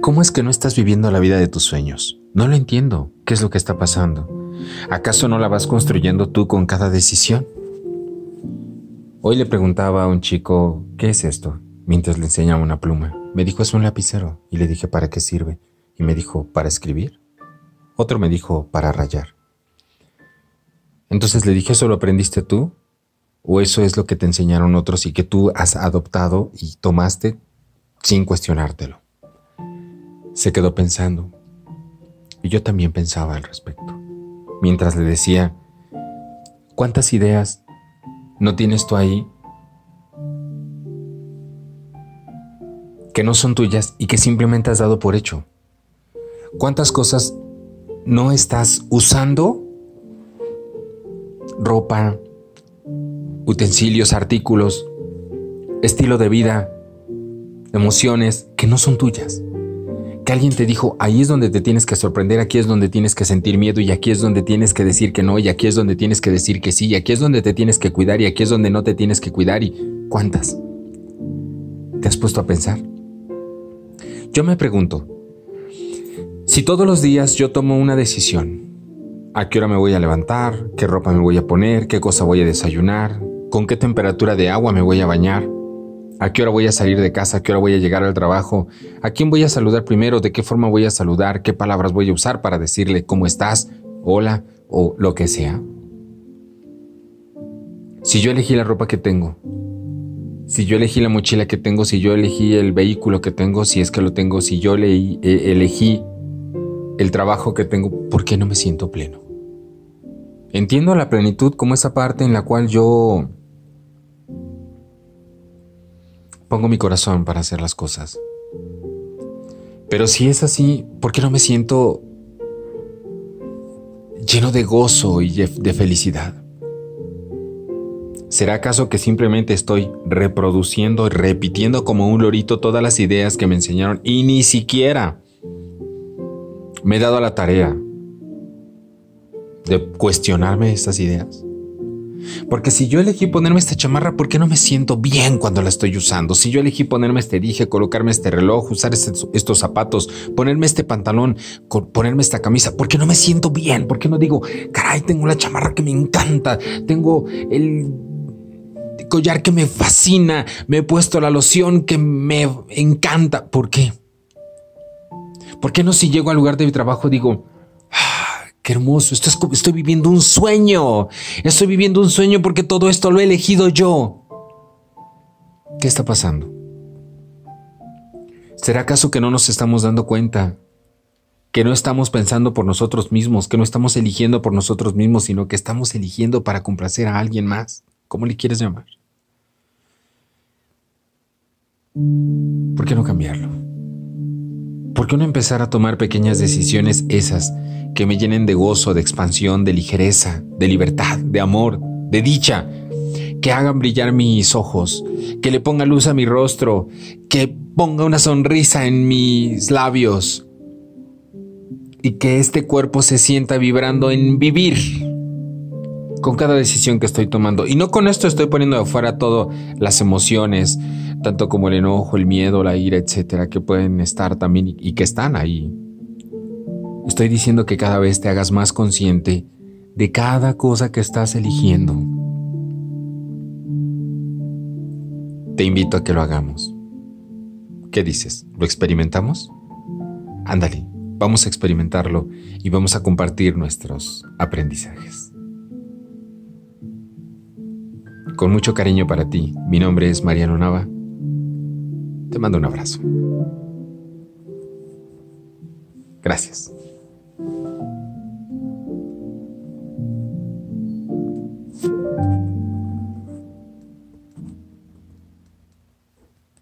¿Cómo es que no estás viviendo la vida de tus sueños? No lo entiendo. ¿Qué es lo que está pasando? ¿Acaso no la vas construyendo tú con cada decisión? Hoy le preguntaba a un chico, ¿qué es esto? Mientras le enseñaba una pluma. Me dijo, es un lapicero. Y le dije, ¿para qué sirve? Y me dijo, ¿para escribir? Otro me dijo, para rayar. Entonces le dije, ¿eso lo aprendiste tú? ¿O eso es lo que te enseñaron otros y que tú has adoptado y tomaste sin cuestionártelo? Se quedó pensando. Y yo también pensaba al respecto. Mientras le decía, ¿cuántas ideas no tienes tú ahí que no son tuyas y que simplemente has dado por hecho? ¿Cuántas cosas no estás usando? Ropa, utensilios, artículos, estilo de vida, emociones que no son tuyas. Que alguien te dijo, ahí es donde te tienes que sorprender, aquí es donde tienes que sentir miedo y aquí es donde tienes que decir que no y aquí es donde tienes que decir que sí y aquí es donde te tienes que cuidar y aquí es donde no te tienes que cuidar y ¿cuántas? ¿Te has puesto a pensar? Yo me pregunto, si todos los días yo tomo una decisión, ¿a qué hora me voy a levantar? ¿Qué ropa me voy a poner? ¿Qué cosa voy a desayunar? con qué temperatura de agua me voy a bañar, a qué hora voy a salir de casa, a qué hora voy a llegar al trabajo, a quién voy a saludar primero, de qué forma voy a saludar, qué palabras voy a usar para decirle cómo estás, hola o lo que sea. Si yo elegí la ropa que tengo, si yo elegí la mochila que tengo, si yo elegí el vehículo que tengo, si es que lo tengo, si yo e, elegí el trabajo que tengo, ¿por qué no me siento pleno? Entiendo la plenitud como esa parte en la cual yo pongo mi corazón para hacer las cosas. Pero si es así, ¿por qué no me siento lleno de gozo y de felicidad? ¿Será acaso que simplemente estoy reproduciendo y repitiendo como un lorito todas las ideas que me enseñaron y ni siquiera me he dado a la tarea de cuestionarme estas ideas? Porque si yo elegí ponerme esta chamarra, ¿por qué no me siento bien cuando la estoy usando? Si yo elegí ponerme este dije, colocarme este reloj, usar estos, zapatos, ponerme este pantalón, ponerme esta camisa, ¿por qué no me siento bien? ¿Por qué no digo, caray, tengo la chamarra que me encanta, tengo el collar que me fascina, me he puesto la loción que me encanta? ¿Por qué? ¿Por qué no si llego al lugar de mi trabajo digo, Qué hermoso, esto estoy viviendo un sueño. Estoy viviendo un sueño porque todo esto lo he elegido yo. ¿Qué está pasando? ¿Será acaso que no nos estamos dando cuenta? Que no estamos pensando por nosotros mismos, que no estamos eligiendo por nosotros mismos, sino que estamos eligiendo para complacer a alguien más. ¿Cómo le quieres llamar? ¿Por qué no cambiarlo? ¿Por qué no empezar a tomar pequeñas decisiones esas que me llenen de gozo, de expansión, de ligereza, de libertad, de amor, de dicha, que hagan brillar mis ojos, que le ponga luz a mi rostro, que ponga una sonrisa en mis labios y que este cuerpo se sienta vibrando en vivir con cada decisión que estoy tomando. Y no con esto estoy poniendo de afuera todas las emociones, tanto como el enojo, el miedo, la ira, etcétera, que pueden estar también y que están ahí. Estoy diciendo que cada vez te hagas más consciente de cada cosa que estás eligiendo. Te invito a que lo hagamos. ¿Qué dices? ¿Lo experimentamos? Ándale, vamos a experimentarlo y vamos a compartir nuestros aprendizajes. Con mucho cariño para ti, mi nombre es Mariano Nava. Te mando un abrazo. Gracias.